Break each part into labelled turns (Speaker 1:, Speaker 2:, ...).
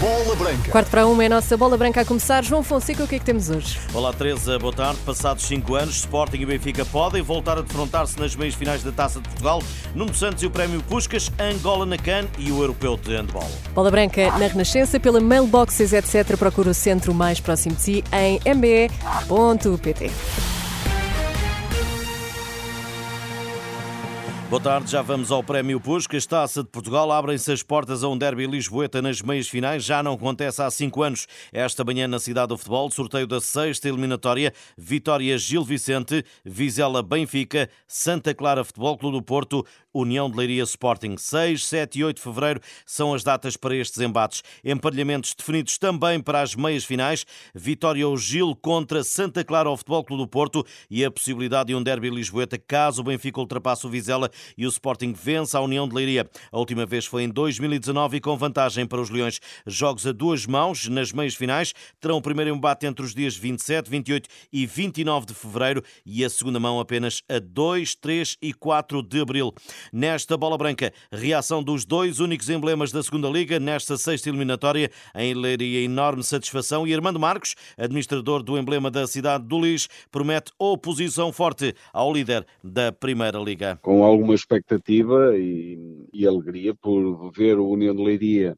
Speaker 1: Bola Branca.
Speaker 2: Quarto para uma é a nossa bola branca a começar. João Fonseca, o que é que temos hoje?
Speaker 3: Olá, Teresa, boa tarde. Passados cinco anos, Sporting e Benfica podem voltar a defrontar-se nas meias finais da Taça de Portugal. Nuno Santos e o Prémio Puscas, Angola na CAN e o Europeu de Handball.
Speaker 2: Bola branca na Renascença, pela mailboxes, etc. Procura o centro mais próximo de si em mbe.pt.
Speaker 3: Boa tarde, já vamos ao Prémio Puscas. Taça de Portugal. Abrem-se as portas a um derby lisboeta nas meias finais. Já não acontece há cinco anos. Esta manhã na Cidade do Futebol, sorteio da sexta eliminatória. Vitória Gil Vicente, Vizela Benfica, Santa Clara Futebol Clube do Porto, União de Leiria Sporting. 6, 7 e 8 de fevereiro são as datas para estes embates. Emparelhamentos definidos também para as meias finais. Vitória ou Gil contra Santa Clara ao Futebol Clube do Porto e a possibilidade de um derby lisboeta caso o Benfica ultrapasse o Vizela e o Sporting vence a União de Leiria. A última vez foi em 2019 e com vantagem para os Leões. Jogos a duas mãos nas meias finais terão o primeiro embate entre os dias 27, 28 e 29 de fevereiro e a segunda mão apenas a 2, 3 e 4 de abril. Nesta bola branca, reação dos dois únicos emblemas da segunda liga nesta sexta eliminatória em Leiria enorme satisfação e Armando Marcos, administrador do emblema da cidade do Lis, promete oposição forte ao líder da primeira liga.
Speaker 4: Com alguma uma expectativa e, e, alegria por ver o União de Leiria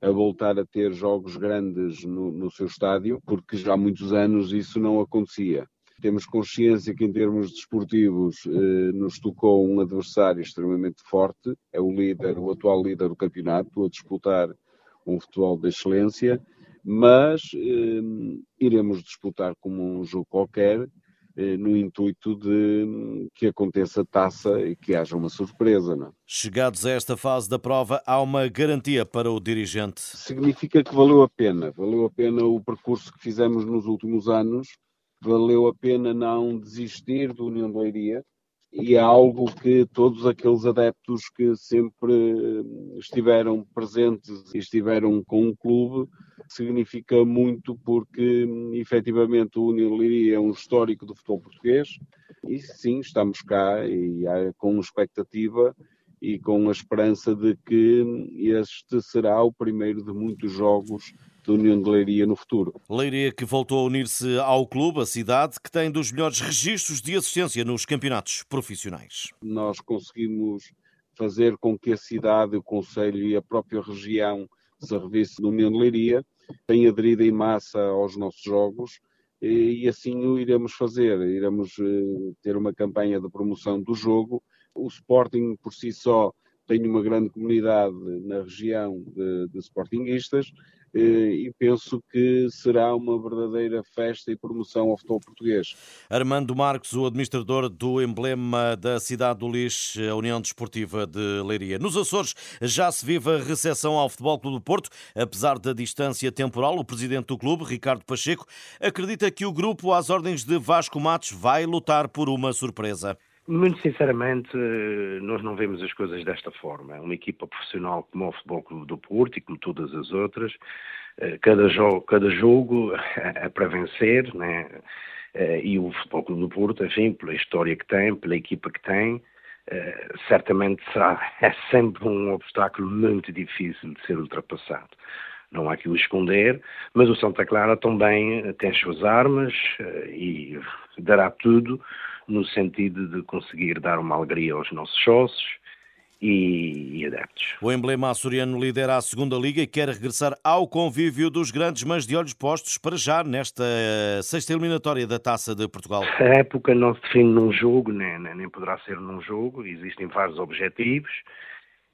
Speaker 4: a voltar a ter jogos grandes no, no seu estádio, porque já há muitos anos isso não acontecia. Temos consciência que, em termos desportivos, eh, nos tocou um adversário extremamente forte, é o líder, o atual líder do campeonato, a disputar um futebol de excelência, mas eh, iremos disputar como um jogo qualquer eh, no intuito de que aconteça taça e que haja uma surpresa. Não? É?
Speaker 3: Chegados a esta fase da prova, há uma garantia para o dirigente.
Speaker 4: Significa que valeu a pena. Valeu a pena o percurso que fizemos nos últimos anos, valeu a pena não desistir do União de Leiria, e é algo que todos aqueles adeptos que sempre eh, estiveram presentes e estiveram com o clube significa muito porque efetivamente o União Liria é um histórico do futebol português e sim, estamos cá e com expectativa e com a esperança de que este será o primeiro de muitos jogos da União de Leiria no futuro.
Speaker 3: Leiria que voltou a unir-se ao clube, a cidade, que tem dos melhores registros de assistência nos campeonatos profissionais.
Speaker 4: Nós conseguimos fazer com que a cidade, o Conselho e a própria região se revisse na União de Leiria, tem aderido em massa aos nossos jogos e assim o iremos fazer. Iremos eh, ter uma campanha de promoção do jogo. O Sporting por si só tem uma grande comunidade na região de, de Sportingistas e penso que será uma verdadeira festa e promoção ao futebol português.
Speaker 3: Armando Marcos, o administrador do emblema da cidade do Lix, a União Desportiva de Leiria. Nos Açores já se vive a recepção ao Futebol Clube do Porto, apesar da distância temporal. O presidente do clube, Ricardo Pacheco, acredita que o grupo às ordens de Vasco Matos vai lutar por uma surpresa.
Speaker 5: Muito sinceramente, nós não vemos as coisas desta forma. É uma equipa profissional como o Futebol Clube do Porto e como todas as outras. Eh, cada jogo, cada jogo é para vencer, né? Eh, e o Futebol Clube do Porto, enfim, pela história que tem, pela equipa que tem, eh, certamente será, é sempre um obstáculo muito difícil de ser ultrapassado. Não há que o esconder, mas o Santa Clara também tem as suas armas e dará tudo no sentido de conseguir dar uma alegria aos nossos sócios e, e adeptos.
Speaker 3: O emblema açoriano lidera a segunda liga e quer regressar ao convívio dos grandes, mas de olhos postos para já nesta eh, sexta eliminatória da Taça de Portugal.
Speaker 5: A época não se define num jogo, nem, nem poderá ser num jogo, existem vários objetivos.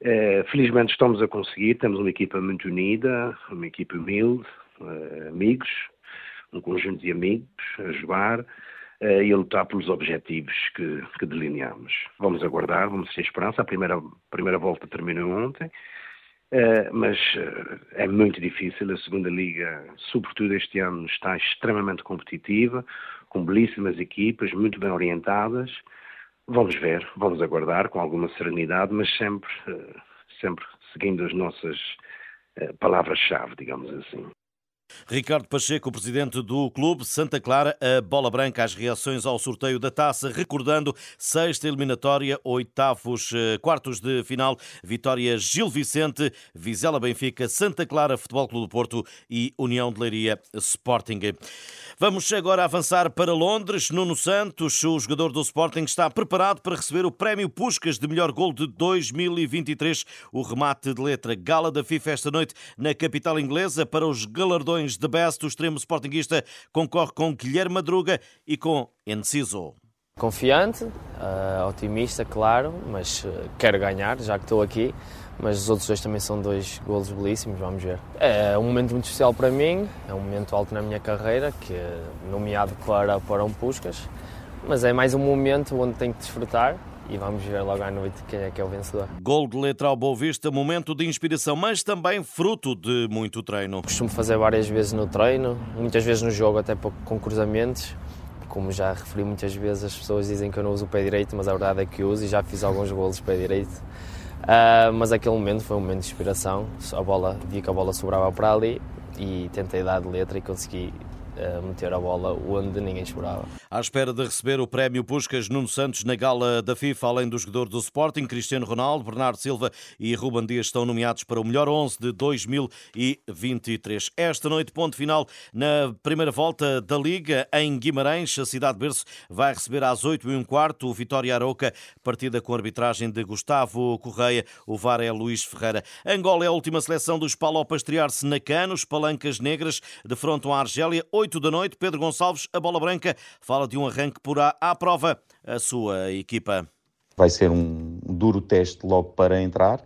Speaker 5: Uh, felizmente estamos a conseguir, temos uma equipa muito unida, uma equipa humilde, uh, amigos, um conjunto de amigos a jogar e a lutar pelos objetivos que, que delineamos. Vamos aguardar, vamos ter esperança. A primeira, primeira volta terminou ontem, uh, mas uh, é muito difícil. A segunda liga, sobretudo este ano, está extremamente competitiva, com belíssimas equipas, muito bem orientadas. Vamos ver, vamos aguardar com alguma serenidade, mas sempre, sempre seguindo as nossas palavras-chave, digamos assim.
Speaker 3: Ricardo Pacheco, presidente do clube Santa Clara, a bola branca, as reações ao sorteio da taça, recordando sexta eliminatória, oitavos, eh, quartos de final, vitória Gil Vicente, Vizela Benfica, Santa Clara Futebol Clube do Porto e União de Leiria Sporting. Vamos agora avançar para Londres. Nuno Santos, o jogador do Sporting, está preparado para receber o prémio Puscas de melhor gol de 2023. O remate de letra gala da FIFA esta noite na capital inglesa para os galardões de Best. O extremo Sportingista concorre com Guilherme Madruga e com Enciso.
Speaker 1: Confiante, uh, otimista, claro, mas uh, quero ganhar, já que estou aqui. Mas os outros dois também são dois golos belíssimos, vamos ver. É um momento muito especial para mim, é um momento alto na minha carreira, que nomeado para, para um Puscas. Mas é mais um momento onde tenho que desfrutar e vamos ver logo à noite quem é que é o vencedor.
Speaker 3: Gol de letra ao Boa Vista, momento de inspiração, mas também fruto de muito treino.
Speaker 1: Costumo fazer várias vezes no treino, muitas vezes no jogo, até com cruzamentos como já referi muitas vezes, as pessoas dizem que eu não uso o pé direito, mas a verdade é que uso e já fiz alguns golos pé direito. Uh, mas aquele momento foi um momento de inspiração. A bola, vi que a bola sobrava para ali e tentei dar de letra e consegui meter a bola onde ninguém esperava.
Speaker 3: À espera de receber o prémio Puscas Nuno Santos na gala da FIFA, além do jogador do Sporting, Cristiano Ronaldo, Bernardo Silva e Ruben Dias estão nomeados para o melhor 11 de 2023. Esta noite, ponto final na primeira volta da Liga em Guimarães. A cidade de berço vai receber às 8 e um quarto o Vitória Aroca, partida com arbitragem de Gustavo Correia. O VAR é Luís Ferreira. Angola é a última seleção dos Paulo para estrear-se na Canos, Palancas Negras, defrontam a Argélia. 8 da noite, Pedro Gonçalves, a bola branca, fala de um arranque por A à prova, a sua equipa.
Speaker 6: Vai ser um duro teste logo para entrar,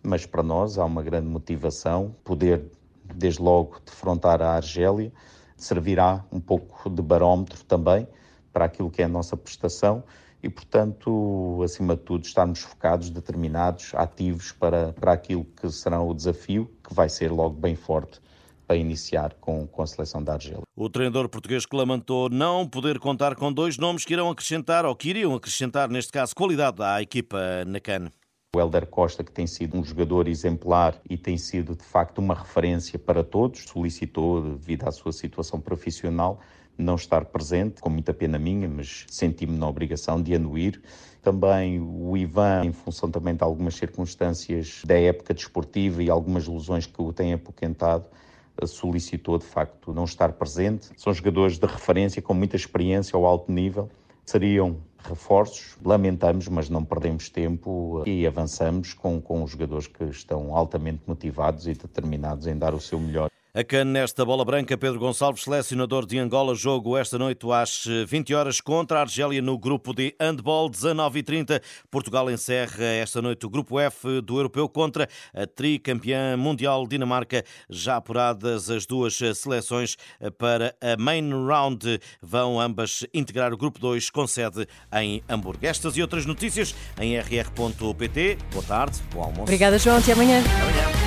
Speaker 6: mas para nós há uma grande motivação, poder desde logo defrontar a Argélia, servirá um pouco de barómetro também para aquilo que é a nossa prestação e, portanto, acima de tudo, estarmos focados, determinados, ativos para, para aquilo que será o desafio, que vai ser logo bem forte para iniciar com, com a seleção da Argélia.
Speaker 3: O treinador português que lamentou não poder contar com dois nomes que irão acrescentar, ou que iriam acrescentar, neste caso, qualidade à equipa na CAN.
Speaker 6: O Helder Costa, que tem sido um jogador exemplar e tem sido, de facto, uma referência para todos, solicitou, devido à sua situação profissional, não estar presente, com muita pena minha, mas senti-me na obrigação de anuir. Também o Ivan, em função também de algumas circunstâncias da época desportiva e algumas lesões que o têm apoquentado, solicitou de facto não estar presente. São jogadores de referência com muita experiência ao alto nível. Seriam reforços, lamentamos, mas não perdemos tempo e avançamos com, com os jogadores que estão altamente motivados e determinados em dar o seu melhor.
Speaker 3: A CAN nesta bola branca, Pedro Gonçalves, selecionador de Angola, jogo esta noite às 20 horas contra a Argélia no grupo de handball, 19h30. Portugal encerra esta noite o grupo F do Europeu contra a tricampeã mundial Dinamarca, já apuradas as duas seleções para a main round. Vão ambas integrar o grupo 2 com sede em Hamburgo. Estas e outras notícias em rr.pt. Boa tarde, bom almoço.
Speaker 2: Obrigada, João. Até amanhã.
Speaker 3: Até amanhã.